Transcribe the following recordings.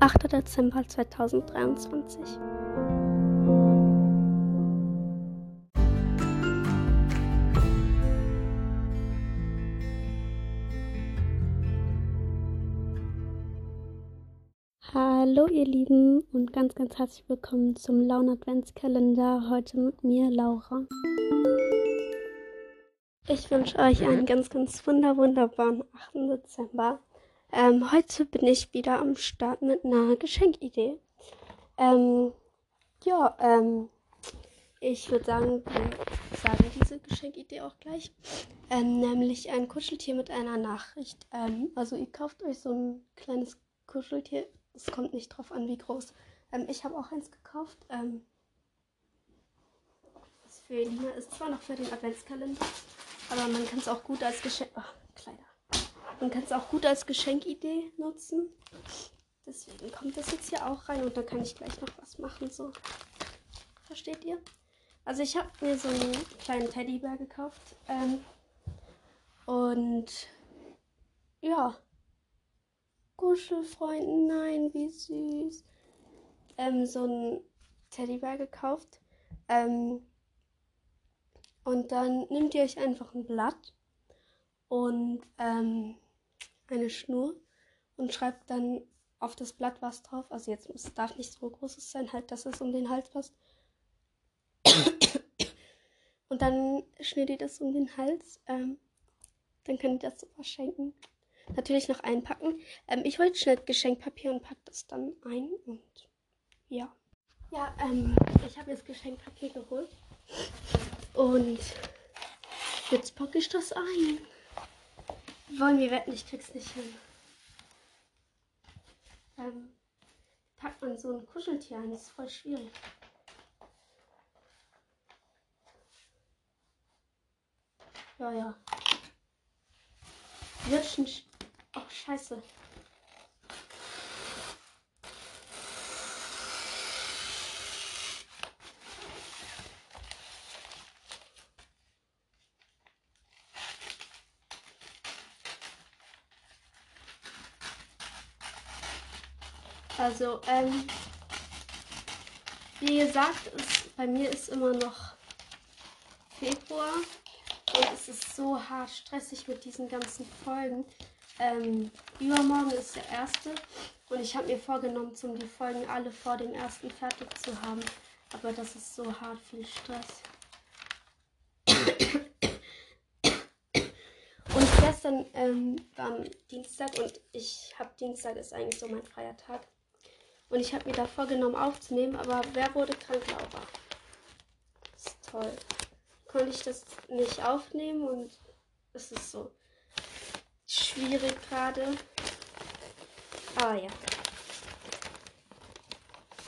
8. Dezember 2023. Hallo ihr Lieben und ganz, ganz herzlich willkommen zum Laun Adventskalender. Heute mit mir, Laura. Ich wünsche euch einen ganz, ganz wunder, wunderbaren 8. Dezember. Ähm, heute bin ich wieder am Start mit einer Geschenkidee. Ähm, ja, ähm, ich würde sagen, wir sagen diese Geschenkidee auch gleich. Ähm, nämlich ein Kuscheltier mit einer Nachricht. Ähm, also ihr kauft euch so ein kleines Kuscheltier. Es kommt nicht drauf an, wie groß. Ähm, ich habe auch eins gekauft. Das für Elina ist zwar noch für den Adventskalender, aber man kann es auch gut als Geschenk. Oh, Kleider. Man kann es auch gut als Geschenkidee nutzen. Deswegen kommt das jetzt hier auch rein und da kann ich gleich noch was machen. So. Versteht ihr? Also ich habe mir so einen kleinen Teddybär gekauft. Ähm, und ja. Kuschelfreunden, nein, wie süß. Ähm, so einen Teddybär gekauft. Ähm, und dann nehmt ihr euch einfach ein Blatt und ähm, eine Schnur und schreibt dann auf das Blatt was drauf. Also jetzt es darf nicht so großes sein, halt, dass es um den Hals passt. Und dann schnürt ihr das um den Hals. Ähm, dann könnt ihr das so verschenken. Natürlich noch einpacken. Ähm, ich wollte schnell Geschenkpapier und pack das dann ein. Und ja. Ja, ähm, ich habe jetzt Geschenkpapier geholt. Und jetzt packe ich das ein. Wollen wir wetten, ich krieg's nicht hin. Ähm, packt man so ein Kuscheltier ein, das ist voll schwierig. Ja, ja. Wird schon. Sch scheiße. Also, ähm, wie gesagt, ist, bei mir ist immer noch Februar und es ist so hart stressig mit diesen ganzen Folgen. Ähm, übermorgen ist der erste und ich habe mir vorgenommen, zum die Folgen alle vor dem ersten fertig zu haben. Aber das ist so hart viel Stress. Und gestern ähm, war Dienstag und ich habe Dienstag ist eigentlich so mein freier Tag. Und ich habe mir da vorgenommen aufzunehmen, aber wer wurde krank, Laura? Das ist toll. Konnte ich das nicht aufnehmen und es ist so schwierig gerade. Aber ja.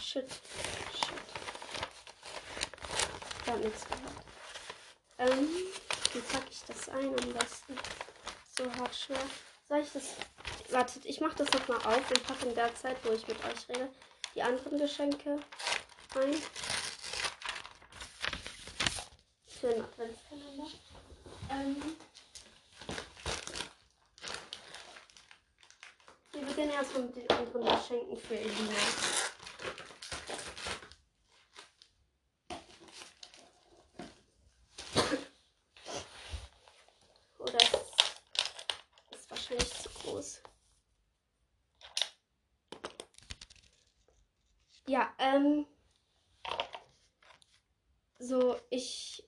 Shit. Shit. Ich nichts gehört. Ähm, wie packe ich das ein am besten? So hart schwer. Soll ich das Wartet, ich mache das nochmal auf und packe in der Zeit, wo ich mit euch rede, die anderen Geschenke ein. Für den Adventskalender. Ähm, wir beginnen erstmal mit den anderen Geschenken für Elina. Oder ist, wahrscheinlich zu groß. Ja, ähm. So, ich.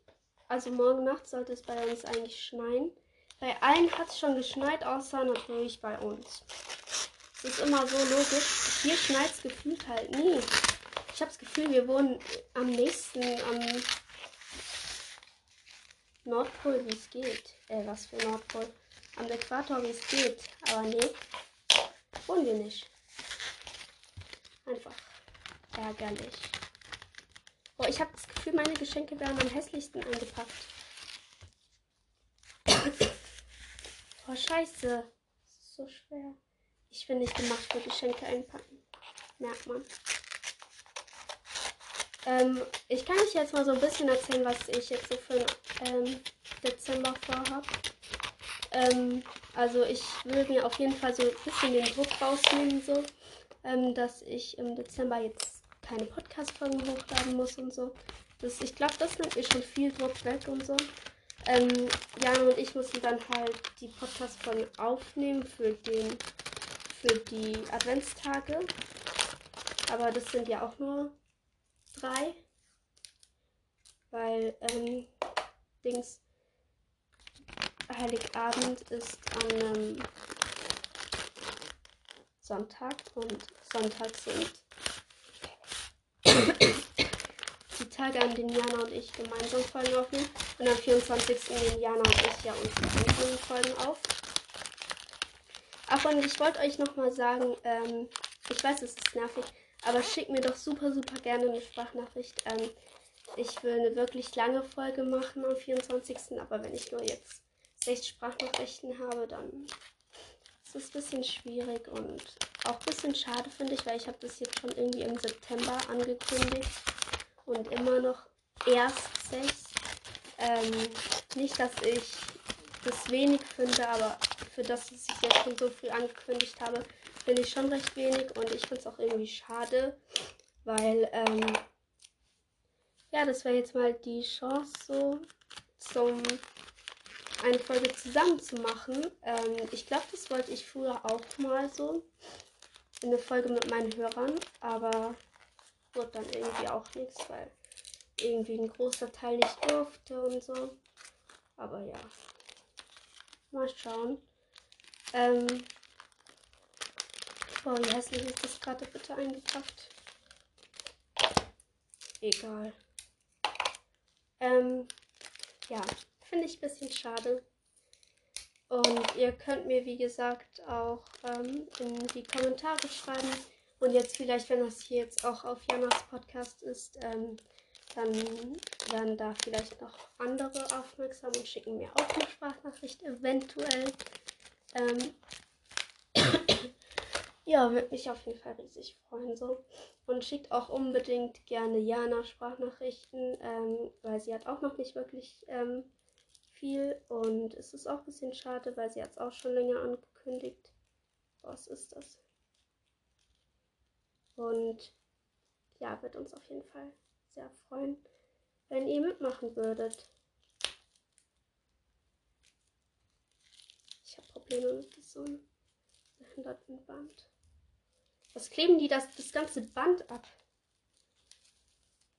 Also morgen Nacht sollte es bei uns eigentlich schneien. Bei allen hat es schon geschneit, außer natürlich bei uns. Es ist immer so logisch. Hier schneit es gefühlt halt nie. Ich habe das Gefühl, wir wohnen am nächsten am Nordpol, wie es geht. Äh, was für Nordpol? Am Äquator, wie es geht. Aber nee, wohnen wir nicht. Einfach ärgerlich. Oh, ich habe das Gefühl, meine Geschenke werden am hässlichsten eingepackt. oh, scheiße. Das ist so schwer. Ich bin nicht gemacht für Geschenke einpacken. Merkt man. Ähm, ich kann euch jetzt mal so ein bisschen erzählen, was ich jetzt so für ähm, Dezember vorhabe. Ähm, also ich will mir auf jeden Fall so ein bisschen den Druck rausnehmen, so ähm, dass ich im Dezember jetzt keine Podcast-Folgen hochladen muss und so. Das, ich glaube, das nimmt mir schon viel Druck weg und so. Ähm, Jana und ich mussten dann halt die Podcast-Folgen aufnehmen für, den, für die Adventstage. Aber das sind ja auch nur drei. Weil, ähm, Dings, Heiligabend ist an einem Sonntag und Sonntag sind die Tage, an denen Jana und ich gemeinsam Folgen aufnehmen. Und am 24. nehmen Jana und ich ja unsere einzelnen Folgen auf. Ach, und ich wollte euch nochmal sagen, ähm, ich weiß, es ist nervig, aber schickt mir doch super, super gerne eine Sprachnachricht. Ähm, ich will eine wirklich lange Folge machen am 24. Aber wenn ich nur jetzt sechs Sprachnachrichten habe, dann ist es ein bisschen schwierig und auch ein bisschen schade, finde ich, weil ich habe das jetzt schon irgendwie im September angekündigt und immer noch erst sechs. Ähm, nicht, dass ich das wenig finde, aber für das, dass ich jetzt schon so viel angekündigt habe, finde ich schon recht wenig und ich finde es auch irgendwie schade, weil ähm, ja, das wäre jetzt mal die Chance so zum eine Folge zusammen zu machen. Ähm, ich glaube, das wollte ich früher auch mal so. Eine Folge mit meinen Hörern, aber wurde dann irgendwie auch nichts, weil irgendwie ein großer Teil nicht durfte und so. Aber ja. Mal schauen. Ähm. Oh, wie hässlich ist das gerade bitte eingepackt? Egal. Ähm, ja, finde ich ein bisschen schade. Und ihr könnt mir, wie gesagt, auch ähm, in die Kommentare schreiben. Und jetzt vielleicht, wenn das hier jetzt auch auf Janas Podcast ist, ähm, dann werden da vielleicht noch andere aufmerksam und schicken mir auch eine Sprachnachricht, eventuell. Ähm, ja, würde mich auf jeden Fall riesig freuen. So. Und schickt auch unbedingt gerne Jana Sprachnachrichten, ähm, weil sie hat auch noch nicht wirklich ähm, viel. Und es ist auch ein bisschen schade, weil sie hat es auch schon länger angekündigt. Was ist das? Und ja, wird uns auf jeden Fall sehr freuen, wenn ihr mitmachen würdet. Ich habe Probleme mit diesem behinderten Band. Was kleben die das, das ganze Band ab?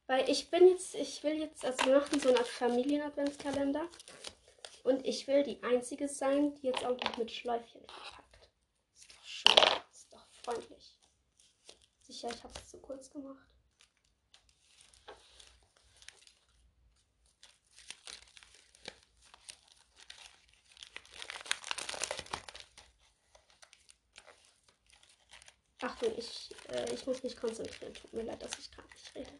Weil ich bin jetzt, ich will jetzt, also wir machen so eine Art Familien-Adventskalender. Und ich will die einzige sein, die jetzt auch noch mit Schläufchen verpackt. Ist doch schön, ist doch freundlich. Sicher, ich habe es zu kurz gemacht. Achtung, ich, äh, ich muss mich konzentrieren. Tut mir leid, dass ich gerade nicht rede.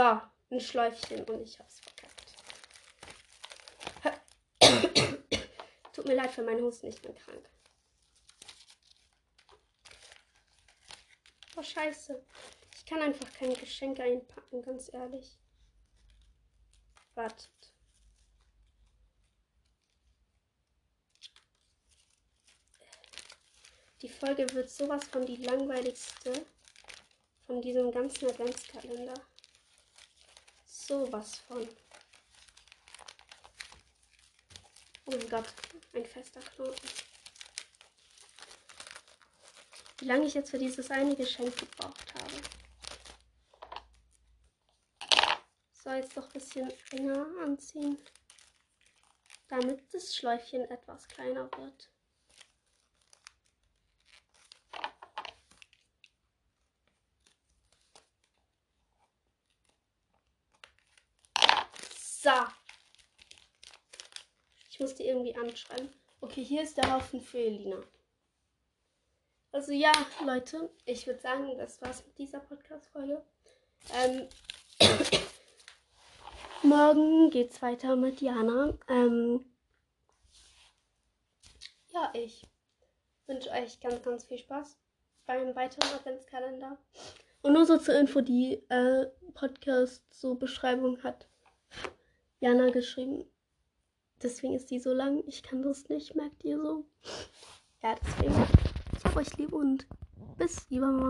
So, ein Schläufchen und ich hab's verkackt. Tut mir leid für meinen Husten, ich bin krank. Oh, scheiße kann einfach keine Geschenke einpacken, ganz ehrlich. Wartet. Die Folge wird sowas von die langweiligste von diesem ganzen Adventskalender. Sowas von. Oh mein Gott, ein fester Knoten. Wie lange ich jetzt für dieses eine Geschenk gebraucht habe. soll jetzt doch ein bisschen enger anziehen, damit das Schläufchen etwas kleiner wird. So. Ich muss die irgendwie anschreiben. Okay, hier ist der Haufen für Elina. Also ja, Leute, ich würde sagen, das war's mit dieser Podcast-Folge. Ähm, Morgen geht's weiter mit Jana. Ähm, ja, ich wünsche euch ganz, ganz viel Spaß beim weiteren Adventskalender. Und nur so zur Info, die äh, Podcast so Beschreibung hat Jana geschrieben. Deswegen ist die so lang. Ich kann das nicht, merkt ihr so. Ja, deswegen. Ich hab euch lieb und bis übermorgen.